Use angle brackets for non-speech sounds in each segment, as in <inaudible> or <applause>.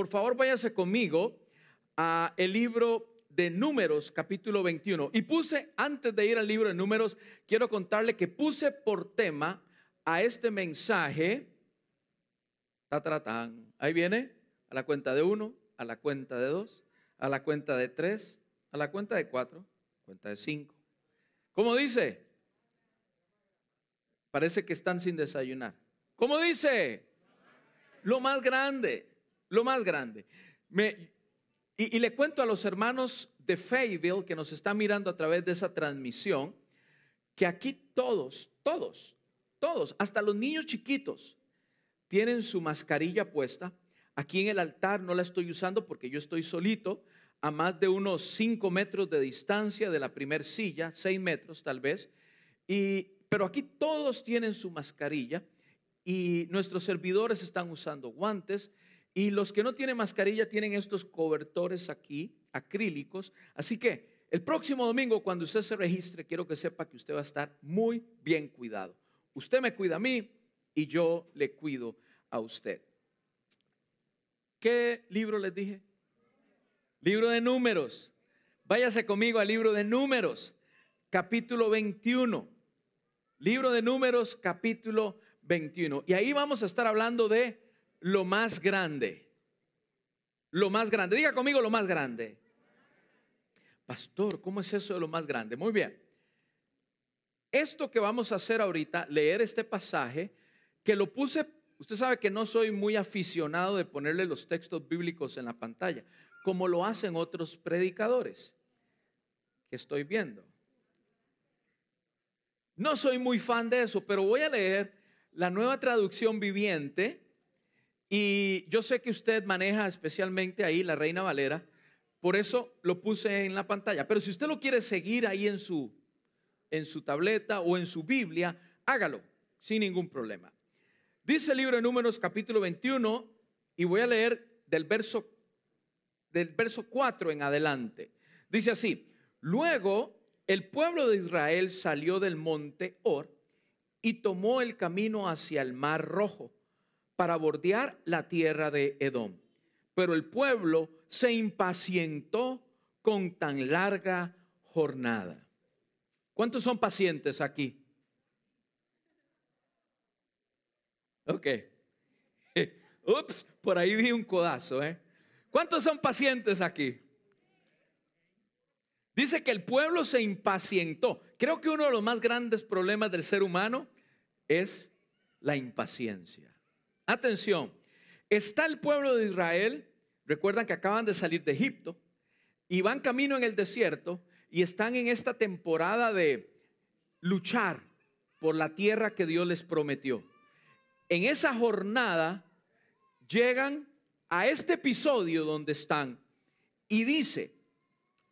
por favor váyase conmigo a el libro de Números, capítulo 21. Y puse, antes de ir al libro de Números, quiero contarle que puse por tema a este mensaje. Ta, Ahí viene, a la cuenta de uno, a la cuenta de dos, a la cuenta de tres, a la cuenta de cuatro, cuenta de cinco. ¿Cómo dice? Parece que están sin desayunar. ¿Cómo dice? Lo más grande, lo más grande. Me, y, le cuento a los hermanos de Fayetteville que nos están mirando a través de esa transmisión, que aquí todos, todos, todos, hasta los niños chiquitos, tienen su mascarilla puesta. Aquí en el altar no la estoy usando porque yo estoy solito, a más de unos 5 metros de distancia de la primer silla, 6 metros tal vez. Y, pero aquí todos tienen su mascarilla y nuestros servidores están usando guantes y los que no tienen mascarilla tienen estos cobertores aquí, acrílicos. Así que el próximo domingo, cuando usted se registre, quiero que sepa que usted va a estar muy bien cuidado. Usted me cuida a mí y yo le cuido a usted. ¿Qué libro les dije? Libro de números. Váyase conmigo al libro de números, capítulo 21. Libro de números, capítulo 21. Y ahí vamos a estar hablando de lo más grande. Lo más grande. Diga conmigo lo más grande. Pastor, ¿cómo es eso de lo más grande? Muy bien. Esto que vamos a hacer ahorita, leer este pasaje, que lo puse, usted sabe que no soy muy aficionado de ponerle los textos bíblicos en la pantalla, como lo hacen otros predicadores que estoy viendo. No soy muy fan de eso, pero voy a leer la nueva traducción viviente y yo sé que usted maneja especialmente ahí la Reina Valera, por eso lo puse en la pantalla. Pero si usted lo quiere seguir ahí en su, en su tableta o en su Biblia, hágalo sin ningún problema. Dice el libro de Números capítulo 21 y voy a leer del verso, del verso 4 en adelante. Dice así, luego el pueblo de Israel salió del monte Or y tomó el camino hacia el mar rojo para bordear la tierra de Edom. Pero el pueblo se impacientó con tan larga jornada. ¿Cuántos son pacientes aquí? Ok. <laughs> Ups, por ahí vi un codazo, ¿eh? ¿Cuántos son pacientes aquí? Dice que el pueblo se impacientó. Creo que uno de los más grandes problemas del ser humano es la impaciencia. Atención, está el pueblo de Israel, recuerdan que acaban de salir de Egipto y van camino en el desierto y están en esta temporada de luchar por la tierra que Dios les prometió. En esa jornada llegan a este episodio donde están y dice,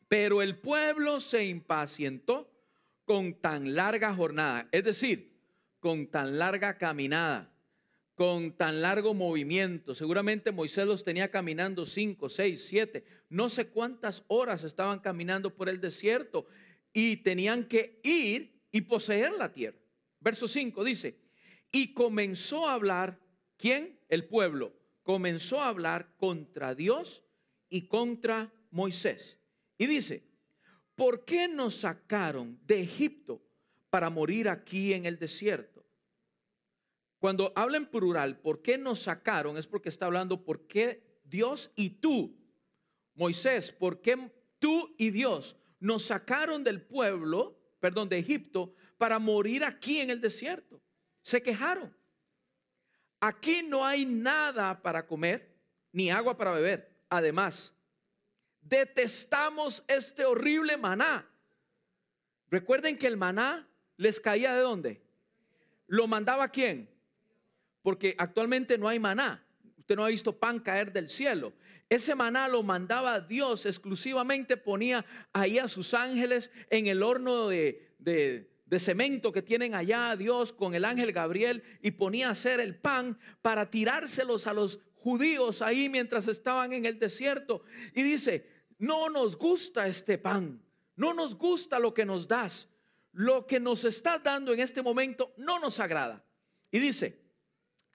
pero el pueblo se impacientó con tan larga jornada, es decir, con tan larga caminada con tan largo movimiento. Seguramente Moisés los tenía caminando cinco, seis, siete, no sé cuántas horas estaban caminando por el desierto y tenían que ir y poseer la tierra. Verso 5 dice, y comenzó a hablar, ¿quién? El pueblo. Comenzó a hablar contra Dios y contra Moisés. Y dice, ¿por qué nos sacaron de Egipto para morir aquí en el desierto? Cuando habla en plural, ¿por qué nos sacaron? Es porque está hablando por qué Dios y tú, Moisés, ¿por qué tú y Dios nos sacaron del pueblo, perdón, de Egipto, para morir aquí en el desierto? Se quejaron. Aquí no hay nada para comer, ni agua para beber. Además, detestamos este horrible maná. Recuerden que el maná les caía de dónde? ¿Lo mandaba quién? Porque actualmente no hay maná. Usted no ha visto pan caer del cielo. Ese maná lo mandaba Dios exclusivamente, ponía ahí a sus ángeles en el horno de, de, cemento que tienen allá Dios con el ángel Gabriel y ponía a hacer el pan para tirárselos a los judíos ahí mientras estaban en el desierto. Y dice, no nos gusta este pan, no nos gusta lo que nos das, lo que nos estás dando en este momento no nos agrada. Y dice,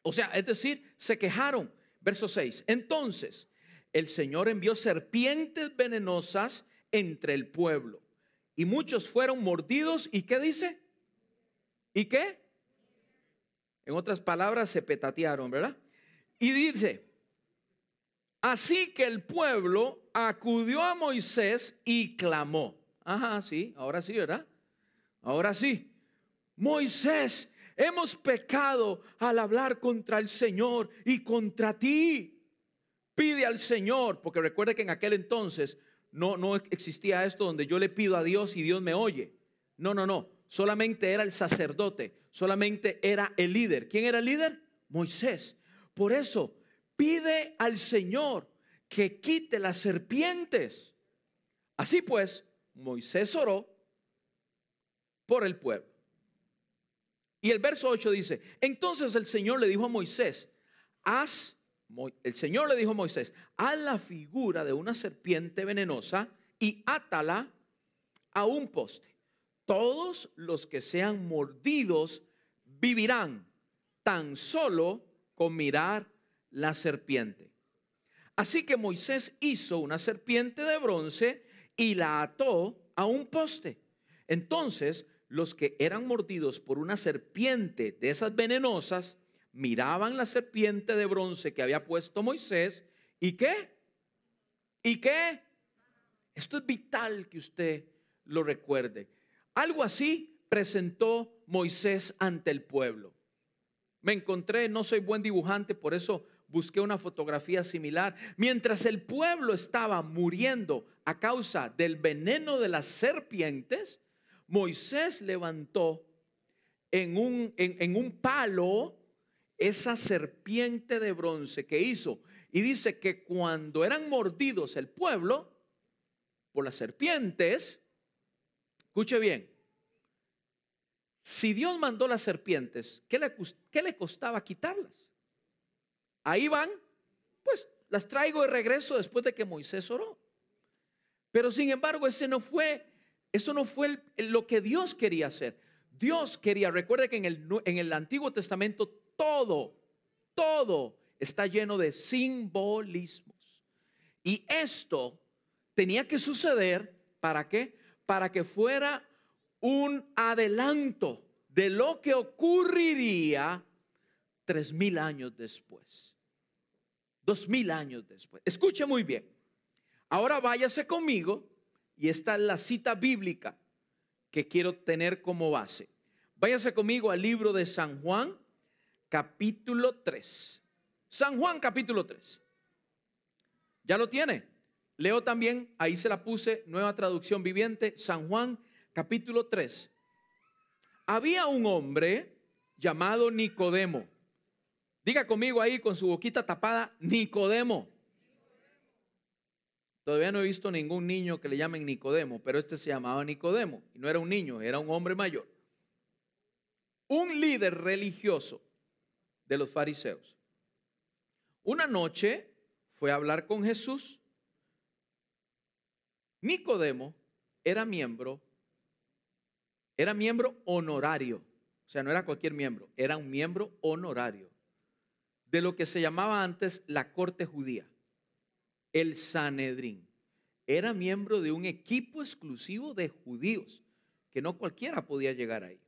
o sea, es decir, se quejaron. Verso 6. Entonces, el Señor envió serpientes venenosas entre el pueblo. Y muchos fueron mordidos. ¿Y qué dice? ¿Y qué? En otras palabras, se petatearon, ¿verdad? Y dice, así que el pueblo acudió a Moisés y clamó. Ajá, sí, ahora sí, ¿verdad? Ahora sí. Moisés, hemos pecado al hablar contra el Señor y contra ti. Pide al Señor, porque recuerde que en aquel entonces no, no existía esto donde yo le pido a Dios y Dios me oye. No, no, no. Solamente era el sacerdote, solamente era el líder. ¿Quién era el líder? Moisés. Por eso, pide al Señor que quite las serpientes. Así pues, Moisés oró por el pueblo. Y el verso 8 dice, entonces el Señor le dijo a Moisés, haz, el Señor le dijo a Moisés, haz la figura de una serpiente venenosa y átala a un poste. Todos los que sean mordidos vivirán tan solo con mirar la serpiente. Así que Moisés hizo una serpiente de bronce y la ató a un poste. Entonces los que eran mordidos por una serpiente de esas venenosas miraban la serpiente de bronce que había puesto Moisés y qué? ¿Y qué? Esto es vital que usted lo recuerde. Algo así presentó Moisés ante el pueblo. Me encontré, no soy buen dibujante, por eso busqué una fotografía similar. Mientras el pueblo estaba muriendo a causa del veneno de las serpientes, Moisés levantó en un, en, un palo esa serpiente de bronce que hizo. Y dice que cuando eran mordidos el pueblo por las serpientes, escuche bien, si Dios mandó las serpientes, ¿qué le, ¿qué le, costaba quitarlas? Ahí van, pues las traigo de regreso después de que Moisés oró. Pero sin embargo, ese no fue eso no fue lo que Dios quería hacer. Dios quería, recuerde que en el, en el Antiguo Testamento todo, todo está lleno de simbolismos. Y esto tenía que suceder para qué? Para que fuera un adelanto de lo que ocurriría tres mil años después. Dos mil años después. Escuche muy bien. Ahora váyase conmigo y esta es la cita bíblica que quiero tener como base. Váyase conmigo al libro de San Juan, capítulo 3. San Juan, capítulo 3. ¿Ya lo tiene? Leo también, ahí se la puse, nueva traducción viviente, San Juan, capítulo 3. Había un hombre llamado Nicodemo. Diga conmigo ahí con su boquita tapada, Nicodemo. Todavía no he visto ningún niño que le llamen Nicodemo, pero este se llamaba Nicodemo y no era un niño, era un hombre mayor. Un líder religioso de los fariseos. Una noche fue a hablar con Jesús. Nicodemo era miembro, era miembro honorario, o sea, no era cualquier miembro, era un miembro honorario de lo que se llamaba antes la corte judía el Sanedrín. Era miembro de un equipo exclusivo de judíos, que no cualquiera podía llegar ahí.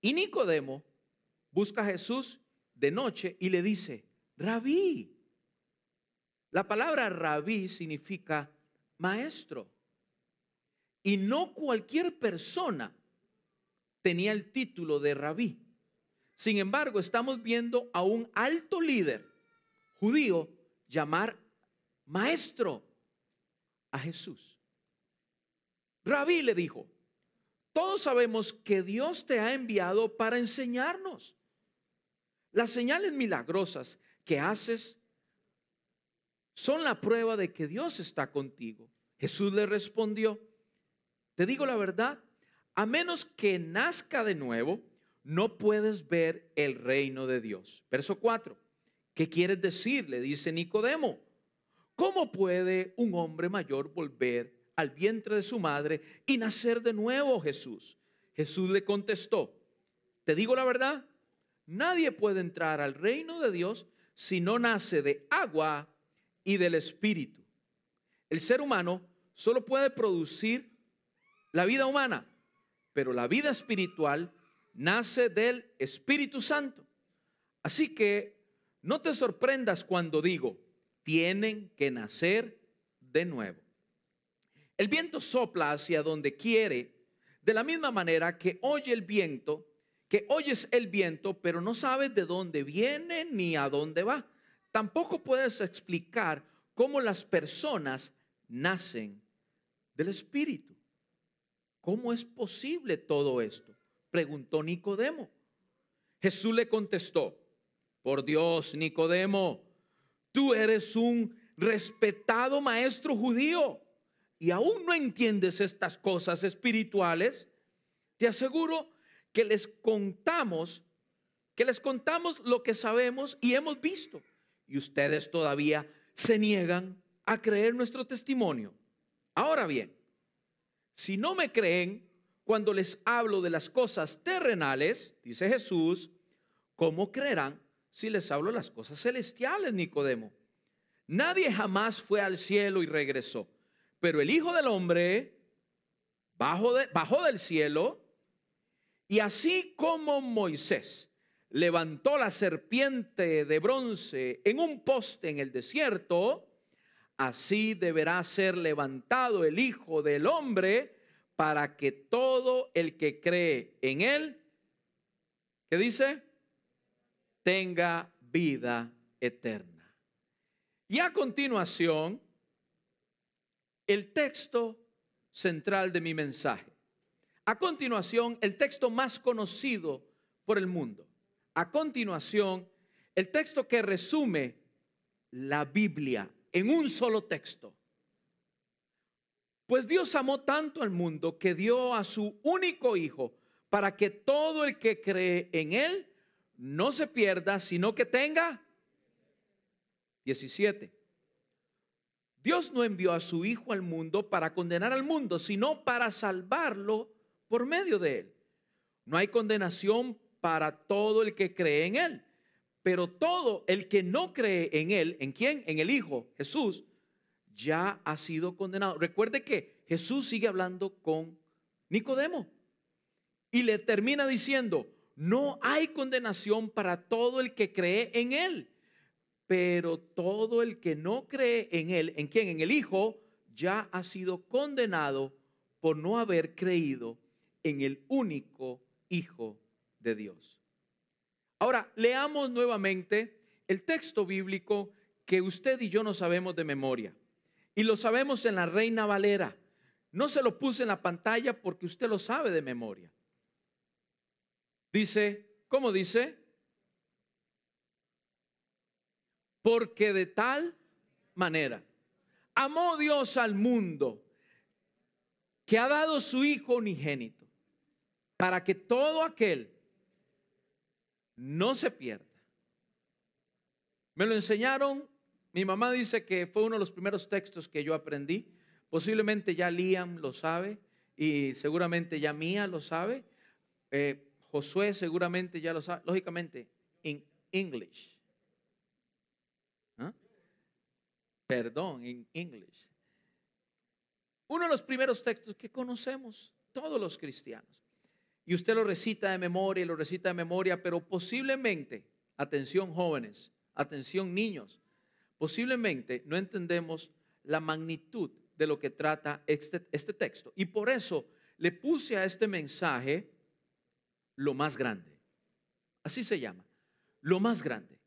Y Nicodemo busca a Jesús de noche y le dice, rabí. La palabra rabí significa maestro. Y no cualquier persona tenía el título de rabí. Sin embargo, estamos viendo a un alto líder judío llamar maestro a Jesús. Rabí le dijo, todos sabemos que Dios te ha enviado para enseñarnos. Las señales milagrosas que haces son la prueba de que Dios está contigo. Jesús le respondió, te digo la verdad, a menos que nazca de nuevo, no puedes ver el reino de Dios. Verso 4. ¿Qué quieres decir? Le dice Nicodemo. ¿Cómo puede un hombre mayor volver al vientre de su madre y nacer de nuevo, Jesús? Jesús le contestó, te digo la verdad, nadie puede entrar al reino de Dios si no nace de agua y del espíritu. El ser humano solo puede producir la vida humana, pero la vida espiritual nace del Espíritu Santo. Así que no te sorprendas cuando digo, tienen que nacer de nuevo. El viento sopla hacia donde quiere, de la misma manera que oye el viento, que oyes el viento, pero no sabes de dónde viene ni a dónde va. Tampoco puedes explicar cómo las personas nacen del Espíritu. ¿Cómo es posible todo esto? Preguntó Nicodemo. Jesús le contestó, por Dios, Nicodemo, tú eres un respetado maestro judío y aún no entiendes estas cosas espirituales. Te aseguro que les contamos, que les contamos lo que sabemos y hemos visto. Y ustedes todavía se niegan a creer nuestro testimonio. Ahora bien, si no me creen cuando les hablo de las cosas terrenales, dice Jesús, ¿cómo creerán si les hablo las cosas celestiales, Nicodemo? Nadie jamás fue al cielo y regresó, pero el Hijo del Hombre bajó, de, bajó del cielo y así como Moisés levantó la serpiente de bronce en un poste en el desierto, así deberá ser levantado el Hijo del Hombre para que todo el que cree en él, ¿qué dice? Tenga vida eterna. Y a continuación, el texto central de mi mensaje. A continuación, el texto más conocido por el mundo. A continuación, el texto que resume la Biblia en un solo texto. Pues Dios amó tanto al mundo que dio a su único Hijo para que todo el que cree en Él no se pierda, sino que tenga 17. Dios no envió a su Hijo al mundo para condenar al mundo, sino para salvarlo por medio de Él. No hay condenación para todo el que cree en Él pero todo el que no cree en Él, ¿en quién? En el Hijo, Jesús, ya ha sido condenado. Recuerde que Jesús sigue hablando con Nicodemo y le termina diciendo, no hay condenación para todo el que cree en Él, pero todo el que no cree en Él, ¿en quién? En el Hijo, ya ha sido condenado por no haber creído en el único Hijo de Dios. Ahora, leamos nuevamente el texto bíblico que usted y yo no sabemos de memoria. Y lo sabemos en la Reina Valera. No se lo puse en la pantalla porque usted lo sabe de memoria. Dice, ¿cómo dice? Porque de tal manera amó Dios al mundo que ha dado su Hijo unigénito para que todo aquel no se pierda. Me lo enseñaron, mi mamá dice que fue uno de los primeros textos que yo aprendí. Posiblemente ya Liam lo sabe y seguramente ya Mía lo sabe. Eh, Josué seguramente ya lo sabe. Lógicamente, en English. ¿Ah? Perdón, en English. Uno de los primeros textos que conocemos todos los cristianos y usted lo recita de memoria lo recita de memoria, pero posiblemente, atención jóvenes, atención niños, posiblemente no entendemos la magnitud de lo que trata este, este texto. Y por eso le puse a este mensaje lo más grande. Así se llama, lo más grande.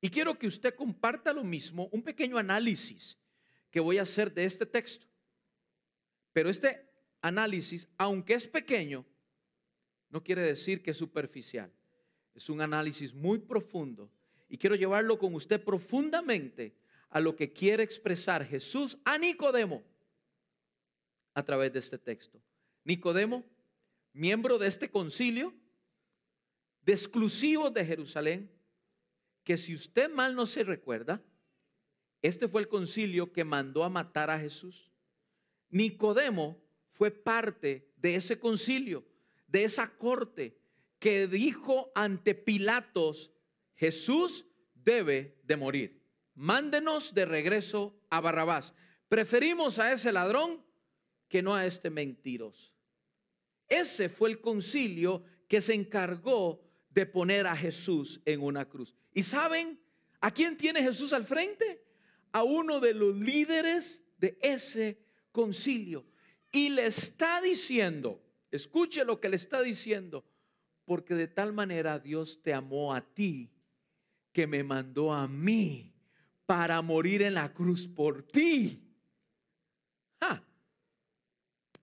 Y quiero que usted comparta lo mismo, un pequeño análisis que voy a hacer de este texto. Pero este análisis, aunque es pequeño, no quiere decir que es superficial. Es un análisis muy profundo y quiero llevarlo con usted profundamente a lo que quiere expresar Jesús a Nicodemo a través de este texto. Nicodemo, miembro de este concilio, de exclusivos de Jerusalén, que si usted mal no se recuerda, este fue el concilio que mandó a matar a Jesús. Nicodemo fue parte de ese concilio de esa corte que dijo ante Pilatos, Jesús debe de morir. mándenos de regreso a Barrabás. Preferimos a ese ladrón que no a este mentiroso. Ese fue el concilio que se encargó de poner a Jesús en una cruz. ¿Y saben a quién tiene Jesús al frente? A uno de los líderes de ese concilio. Y le está diciendo, escuche lo que le está diciendo, porque de tal manera Dios te amó a ti que me mandó a mí para morir en la cruz por ti.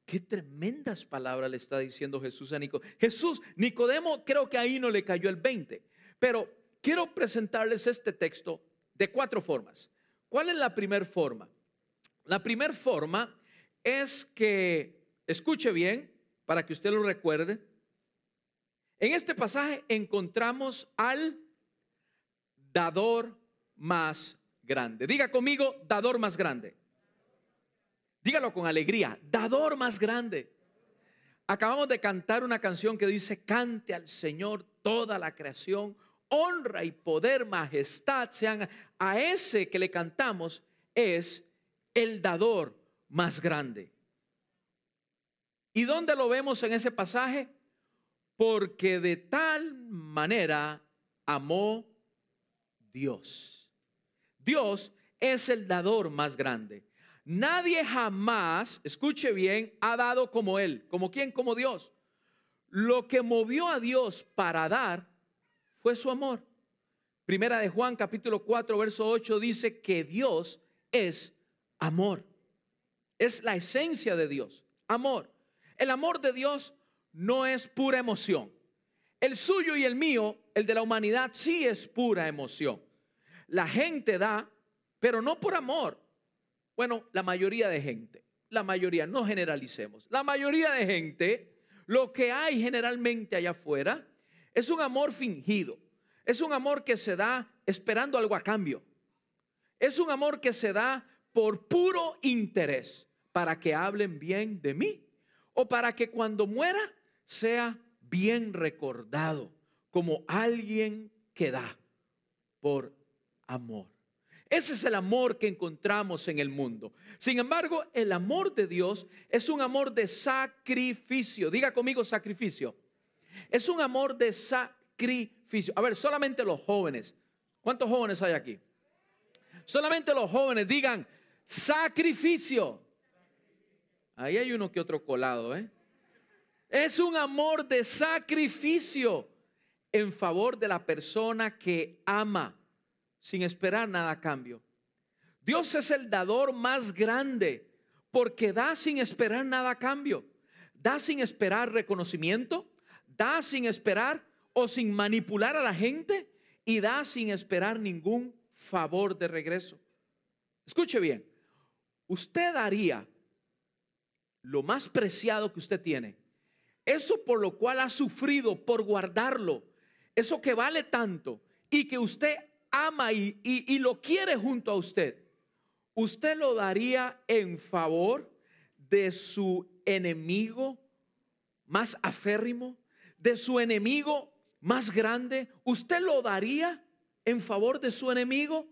Qué tremendas palabras le está diciendo Jesús a Nicodemo. Jesús, Nicodemo creo que ahí no le cayó el 20, pero quiero presentarles este texto de cuatro formas. ¿Cuál es la primera forma? La primera forma es que, escuche bien, para que usted lo recuerde, en este pasaje encontramos al dador más grande. Diga conmigo, dador más grande. Dígalo con alegría, dador más grande. Acabamos de cantar una canción que dice, cante al Señor toda la creación, honra y poder, majestad sean a ese que le cantamos, es el dador más grande. ¿Y dónde lo vemos en ese pasaje? Porque de tal manera amó Dios. Dios es el dador más grande. Nadie jamás, escuche bien, ha dado como Él. ¿Como quién? Como Dios. Lo que movió a Dios para dar fue su amor. Primera de Juan capítulo 4, verso 8 dice que Dios es amor. Es la esencia de Dios, amor. El amor de Dios no es pura emoción. El suyo y el mío, el de la humanidad, sí es pura emoción. La gente da, pero no por amor. Bueno, la mayoría de gente, la mayoría, no generalicemos, la mayoría de gente, lo que hay generalmente allá afuera es un amor fingido. Es un amor que se da esperando algo a cambio. Es un amor que se da por puro interés, para que hablen bien de mí o para que cuando muera sea bien recordado como alguien que da por amor. Ese es el amor que encontramos en el mundo. Sin embargo, el amor de Dios es un amor de sacrificio. Diga conmigo sacrificio. Es un amor de sacrificio. A ver, solamente los jóvenes. ¿Cuántos jóvenes hay aquí? Solamente los jóvenes digan sacrificio. Ahí hay uno que otro colado, ¿eh? Es un amor de sacrificio en favor de la persona que ama sin esperar nada a cambio. Dios es el dador más grande porque da sin esperar nada a cambio. Da sin esperar reconocimiento, da sin esperar o sin manipular a la gente y da sin esperar ningún favor de regreso. Escuche bien, usted daría lo más preciado que usted tiene, eso por lo cual ha sufrido por guardarlo, eso que vale tanto y que usted ama y, y, lo quiere junto a usted, usted lo daría en favor de su enemigo más aférrimo, de su enemigo más grande, usted lo daría en favor de su enemigo.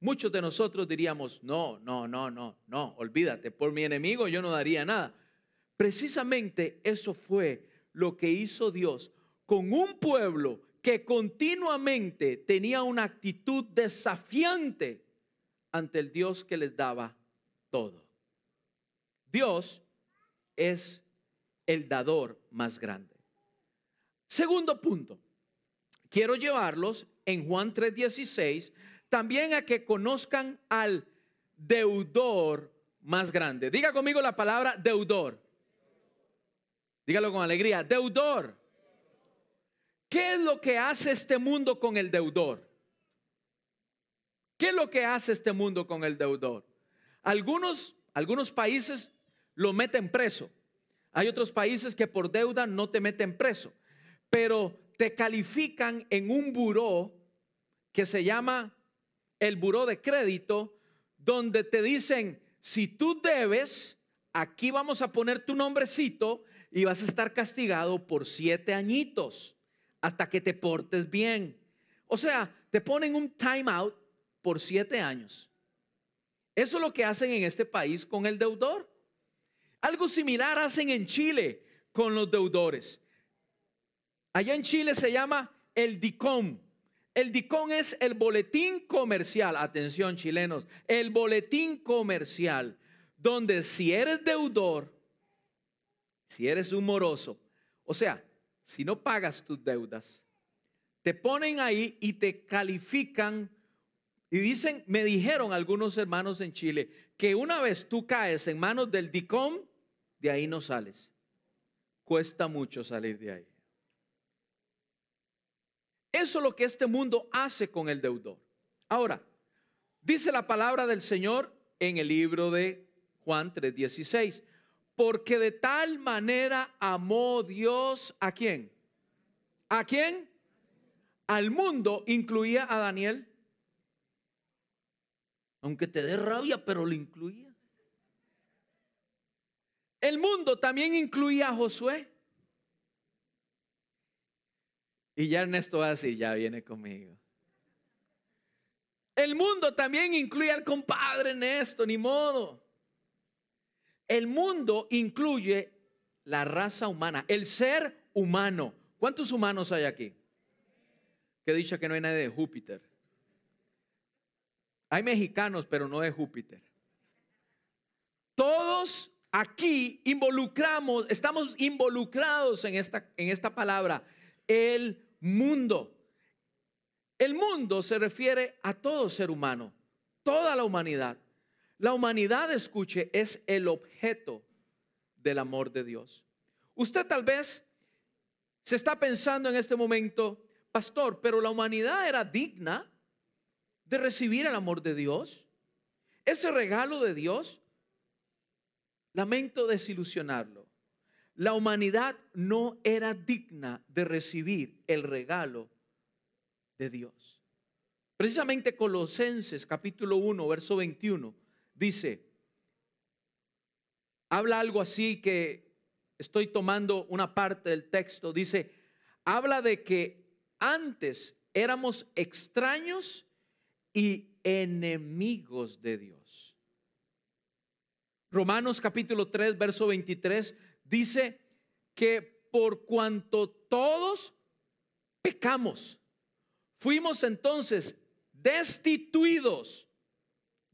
Muchos de nosotros diríamos, no, no, no, no, no, olvídate, por mi enemigo yo no daría nada. Precisamente eso fue lo que hizo Dios con un pueblo que continuamente tenía una actitud desafiante ante el Dios que les daba todo. Dios es el dador más grande. Segundo punto, quiero llevarlos en Juan 3:16 también a que conozcan al deudor más grande. Diga conmigo la palabra deudor. Dígalo con alegría, deudor. ¿Qué es lo que hace este mundo con el deudor? ¿Qué es lo que hace este mundo con el deudor? Algunos, algunos países lo meten preso. Hay otros países que por deuda no te meten preso, pero te califican en un buró que se llama el buró de crédito, donde te dicen, si tú debes, aquí vamos a poner tu nombrecito y vas a estar castigado por siete añitos hasta que te portes bien. O sea, te ponen un time out por siete años. Eso es lo que hacen en este país con el deudor. Algo similar hacen en Chile con los deudores. Allá en Chile se llama el DICOM. El DICOM es el boletín comercial. Atención chilenos, el boletín comercial. Donde si eres deudor, si eres humoroso, o sea, si no pagas tus deudas, te ponen ahí y te califican y dicen, me dijeron algunos hermanos en Chile, que una vez tú caes en manos del DICOM, de ahí no sales. Cuesta mucho salir de ahí. Eso es lo que este mundo hace con el deudor. Ahora, dice la palabra del Señor en el libro de Juan 3:16, porque de tal manera amó Dios a quién? ¿A quién? Al mundo, incluía a Daniel. Aunque te dé rabia, pero lo incluía. El mundo también incluía a Josué. Y ya Ernesto va a decir, ya viene conmigo. El mundo también incluye al compadre Ernesto, ni modo. El mundo incluye la raza humana, el ser humano. ¿Cuántos humanos hay aquí? Que dicha que no hay nadie de Júpiter. Hay mexicanos, pero no de Júpiter. Todos aquí involucramos, estamos involucrados en esta, en esta palabra, el mundo. El mundo se refiere a todo ser humano, toda la humanidad. La humanidad, escuche, es el objeto del amor de Dios. Usted tal vez se está pensando en este momento, pastor, pero la humanidad era digna de recibir el amor de Dios. Ese regalo de Dios, lamento desilusionarlo. La humanidad no era digna de recibir el regalo de Dios. Precisamente Colosenses capítulo 1, verso 21 dice, habla algo así que estoy tomando una parte del texto, dice, habla de que antes éramos extraños y enemigos de Dios. Romanos capítulo 3, verso 23 dice que por cuanto todos pecamos, fuimos entonces destituidos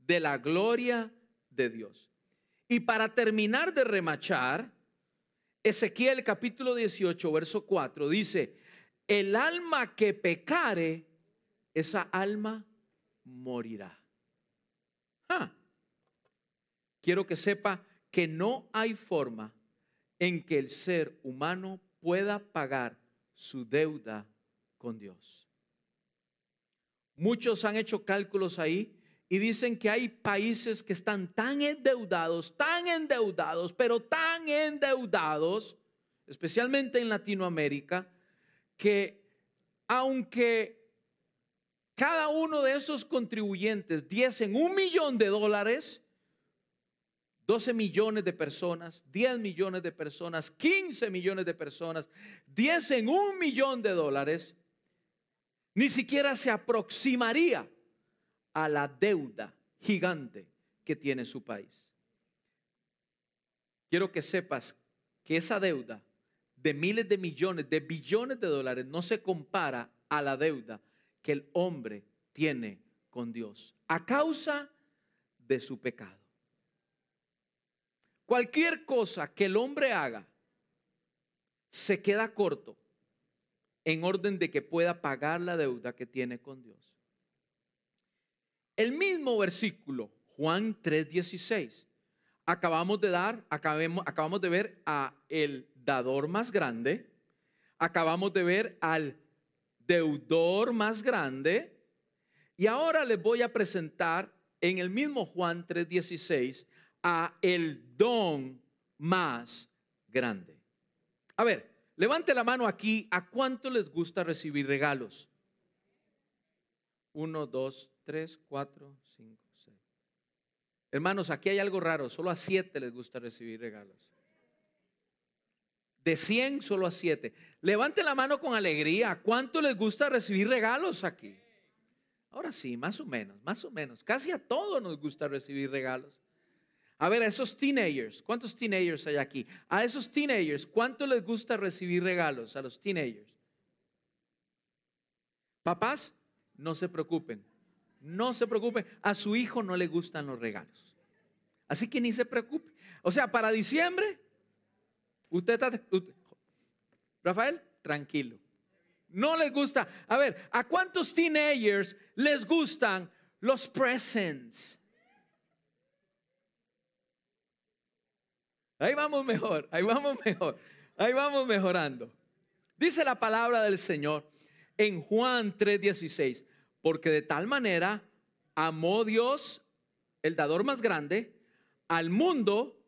de la gloria de Dios. Y para terminar de remachar, Ezequiel capítulo 18, verso 4 dice, el alma que pecare, esa alma morirá. Ah. Quiero que sepa que no hay forma en que el ser humano pueda pagar su deuda con Dios. Muchos han hecho cálculos ahí y dicen que hay países que están tan endeudados, tan endeudados, pero tan endeudados, especialmente en Latinoamérica, que aunque cada uno de esos contribuyentes diesen un millón de dólares, 12 millones de personas, 10 millones de personas, 15 millones de personas, diesen un millón de dólares, ni siquiera se aproximaría a la deuda gigante que tiene su país. Quiero que sepas que esa deuda de miles de millones, de billones de dólares, no se compara a la deuda que el hombre tiene con Dios a causa de su pecado. Cualquier cosa que el hombre haga se queda corto en orden de que pueda pagar la deuda que tiene con Dios. El mismo versículo, Juan 3:16, acabamos de dar, acabamos de ver a el dador más grande, acabamos de ver al deudor más grande, y ahora les voy a presentar en el mismo Juan 3:16 a el don más grande. A ver, levante la mano aquí, ¿a cuánto les gusta recibir regalos? Uno, dos, 3, 4, 5, 6. Hermanos, aquí hay algo raro. Solo a 7 les gusta recibir regalos. De 100, solo a 7. Levante la mano con alegría. ¿Cuánto les gusta recibir regalos aquí? Ahora sí, más o menos, más o menos. Casi a todos nos gusta recibir regalos. A ver, a esos teenagers, ¿cuántos teenagers hay aquí? A esos teenagers, ¿cuánto les gusta recibir regalos a los teenagers? Papás, no se preocupen, no se preocupen. A su hijo no le gustan los regalos. Así que ni se preocupe. O sea, para diciembre, usted está... Rafael, tranquilo. No les gusta. A ver, ¿a cuántos teenagers les gustan los presents? Ahí vamos mejor, ahí vamos mejor, ahí vamos mejorando. Dice la palabra del Señor en Juan 3:16, porque de tal manera amó Dios, el dador más grande, al mundo,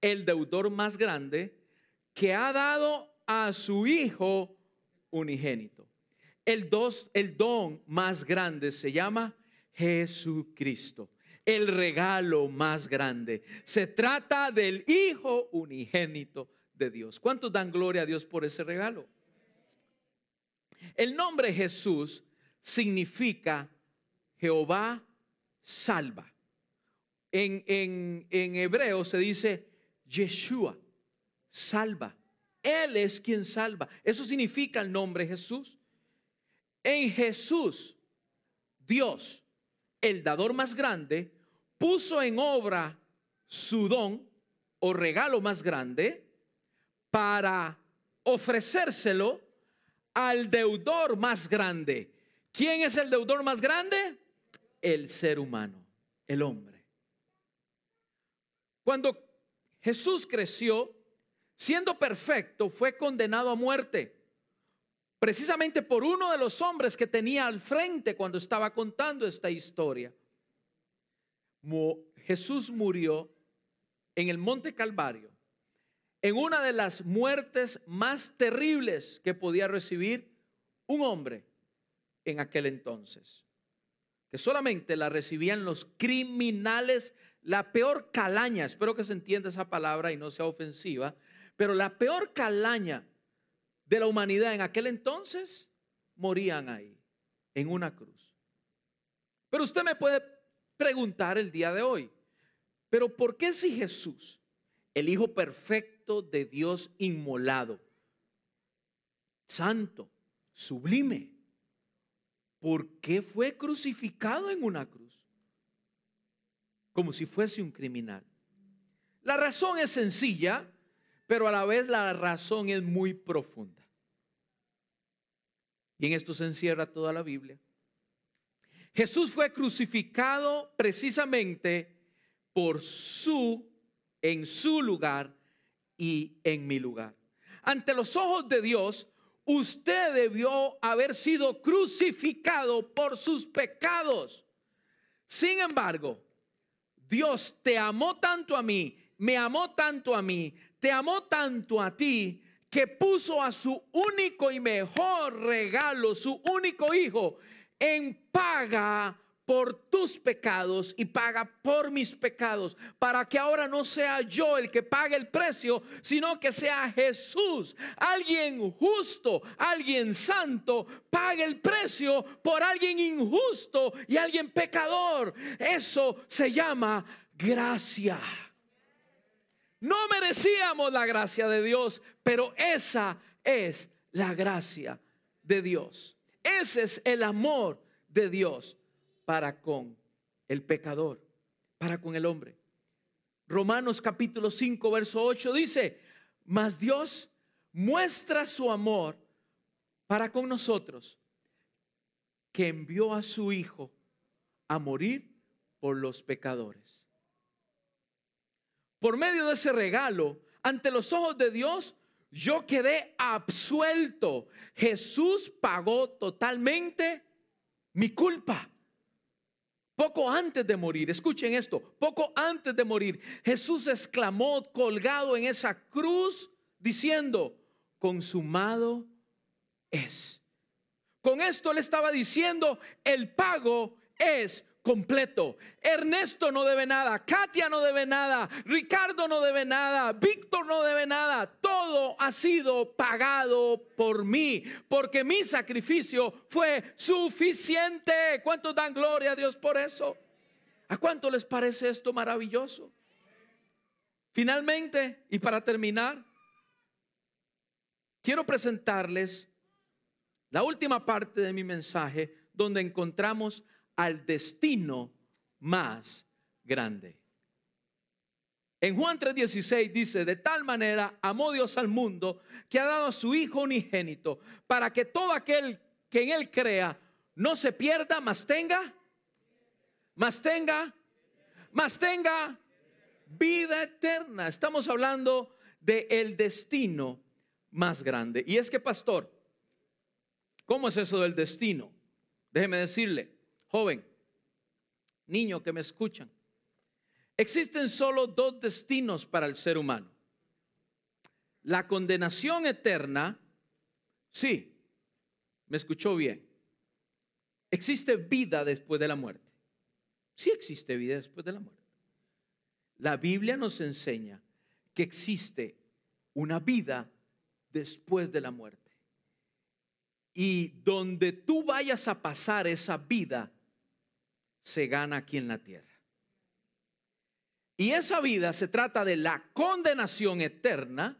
el deudor más grande, que ha dado a su Hijo unigénito. El, dos, el don más grande se llama Jesucristo. El regalo más grande. Se trata del Hijo unigénito de Dios. ¿Cuántos dan gloria a Dios por ese regalo? El nombre Jesús significa Jehová salva. En, en, en hebreo se dice Yeshua, salva. Él es quien salva. Eso significa el nombre Jesús. En Jesús, Dios, el dador más grande, puso en obra su don o regalo más grande para ofrecérselo al deudor más grande. ¿Quién es el deudor más grande? El ser humano, el hombre. Cuando Jesús creció, siendo perfecto, fue condenado a muerte. Precisamente por uno de los hombres que tenía al frente cuando estaba contando esta historia. Jesús murió en el Monte Calvario, en una de las muertes más terribles que podía recibir un hombre en aquel entonces, que solamente la recibían los criminales, la peor calaña, espero que se entienda esa palabra y no sea ofensiva, pero la peor calaña de la humanidad en aquel entonces morían ahí, en una cruz. Pero usted me puede preguntar el día de hoy, pero ¿por qué si Jesús, el Hijo perfecto de Dios inmolado, santo, sublime, ¿por qué fue crucificado en una cruz? Como si fuese un criminal. La razón es sencilla pero a la vez la razón es muy profunda. Y en esto se encierra toda la Biblia. Jesús fue crucificado precisamente por su, en su lugar y en mi lugar. Ante los ojos de Dios, usted debió haber sido crucificado por sus pecados. Sin embargo, Dios te amó tanto a mí, me amó tanto a mí, te amó tanto a ti que puso a su único y mejor regalo, su único hijo, en paga por tus pecados y paga por mis pecados, para que ahora no sea yo el que pague el precio, sino que sea Jesús, alguien justo, alguien santo, pague el precio por alguien injusto y alguien pecador. Eso se llama gracia. No merecíamos la gracia de Dios, pero esa es la gracia de Dios. Ese es el amor de Dios para con el pecador, para con el hombre. Romanos capítulo 5, verso 8 dice, mas Dios muestra su amor para con nosotros, que envió a su Hijo a morir por los pecadores por medio de ese regalo, ante los ojos de Dios, yo quedé absuelto. Jesús pagó totalmente mi culpa. Poco antes de morir, escuchen esto, poco antes de morir, Jesús exclamó colgado en esa cruz diciendo, consumado es. Con esto le estaba diciendo, el pago es completo. Ernesto no debe nada, Katia no debe nada, Ricardo no debe nada, Víctor no debe nada. Todo ha sido pagado por mí, porque mi sacrificio fue suficiente. ¿Cuántos dan gloria a Dios por eso? ¿A cuánto les parece esto maravilloso? Finalmente, y para terminar, quiero presentarles la última parte de mi mensaje donde encontramos al destino más grande. En Juan 3:16 dice, de tal manera amó Dios al mundo que ha dado a su Hijo unigénito para que todo aquel que en él crea no se pierda, mas tenga, mas tenga, mas tenga vida eterna. Estamos hablando de el destino más grande. Y es que, pastor, ¿cómo es eso del destino? Déjeme decirle, joven, niño que me escuchan, existen solo dos destinos para el ser humano. La condenación eterna, sí, me escuchó bien. Existe vida después de la muerte. Sí existe vida después de la muerte. La Biblia nos enseña que existe una vida después de la muerte. Y donde tú vayas a pasar esa vida, se gana aquí en la tierra. Y esa vida se trata de la condenación eterna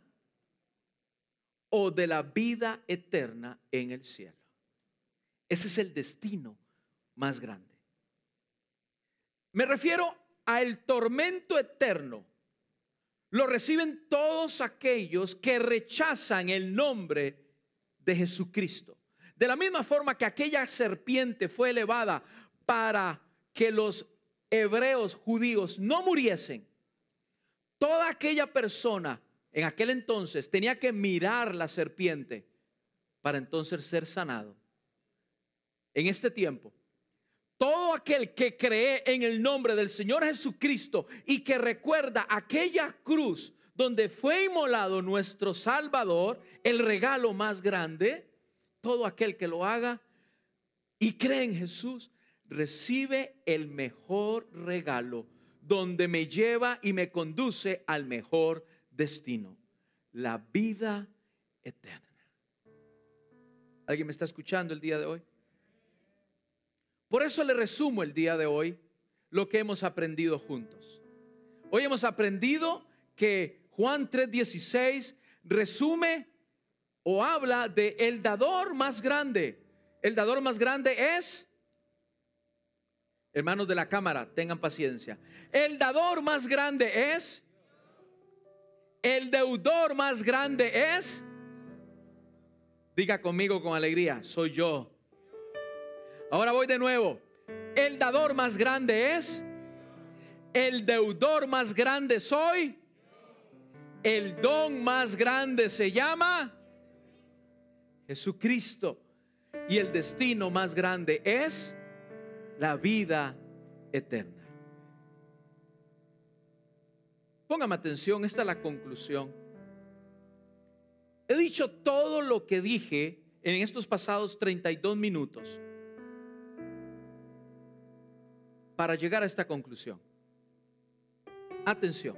o de la vida eterna en el cielo. Ese es el destino más grande. Me refiero al tormento eterno. Lo reciben todos aquellos que rechazan el nombre de Jesucristo. De la misma forma que aquella serpiente fue elevada para que los hebreos judíos no muriesen, toda aquella persona en aquel entonces tenía que mirar la serpiente para entonces ser sanado. En este tiempo, todo aquel que cree en el nombre del Señor Jesucristo y que recuerda aquella cruz donde fue inmolado nuestro Salvador, el regalo más grande, todo aquel que lo haga y cree en Jesús, recibe el mejor regalo donde me lleva y me conduce al mejor destino, la vida eterna. ¿Alguien me está escuchando el día de hoy? Por eso le resumo el día de hoy lo que hemos aprendido juntos. Hoy hemos aprendido que Juan 3:16 resume o habla de el dador más grande. El dador más grande es Hermanos de la cámara, tengan paciencia. El dador más grande es. El deudor más grande es. Diga conmigo con alegría, soy yo. Ahora voy de nuevo. El dador más grande es. El deudor más grande soy. El don más grande se llama Jesucristo. Y el destino más grande es la vida eterna. Póngame atención, esta es la conclusión. He dicho todo lo que dije en estos pasados 32 minutos para llegar a esta conclusión. Atención.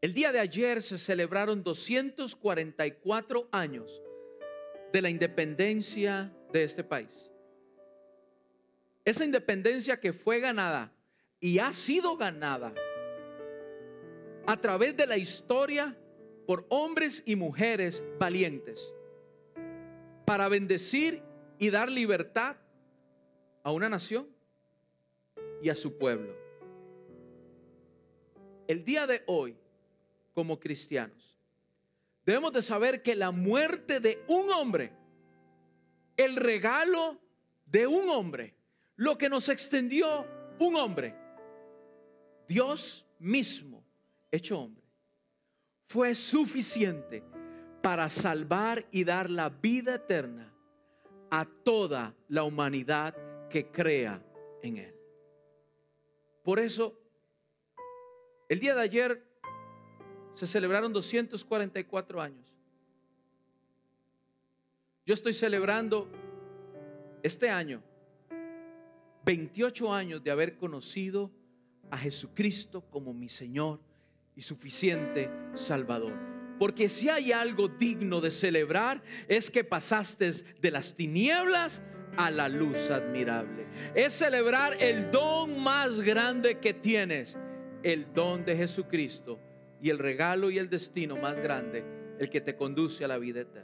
El día de ayer se celebraron 244 años de la independencia de este país. Esa independencia que fue ganada y ha sido ganada a través de la historia por hombres y mujeres valientes para bendecir y dar libertad a una nación y a su pueblo. El día de hoy, como cristianos, debemos de saber que la muerte de un hombre el regalo de un hombre, lo que nos extendió un hombre, Dios mismo, hecho hombre, fue suficiente para salvar y dar la vida eterna a toda la humanidad que crea en Él. Por eso, el día de ayer se celebraron 244 años yo estoy celebrando este año 28 años de haber conocido a Jesucristo como mi Señor y suficiente Salvador. Porque si hay algo digno de celebrar es que pasaste de las tinieblas a la luz admirable. Es celebrar el don más grande que tienes, el don de Jesucristo y el regalo y el destino más grande, el que te conduce a la vida eterna.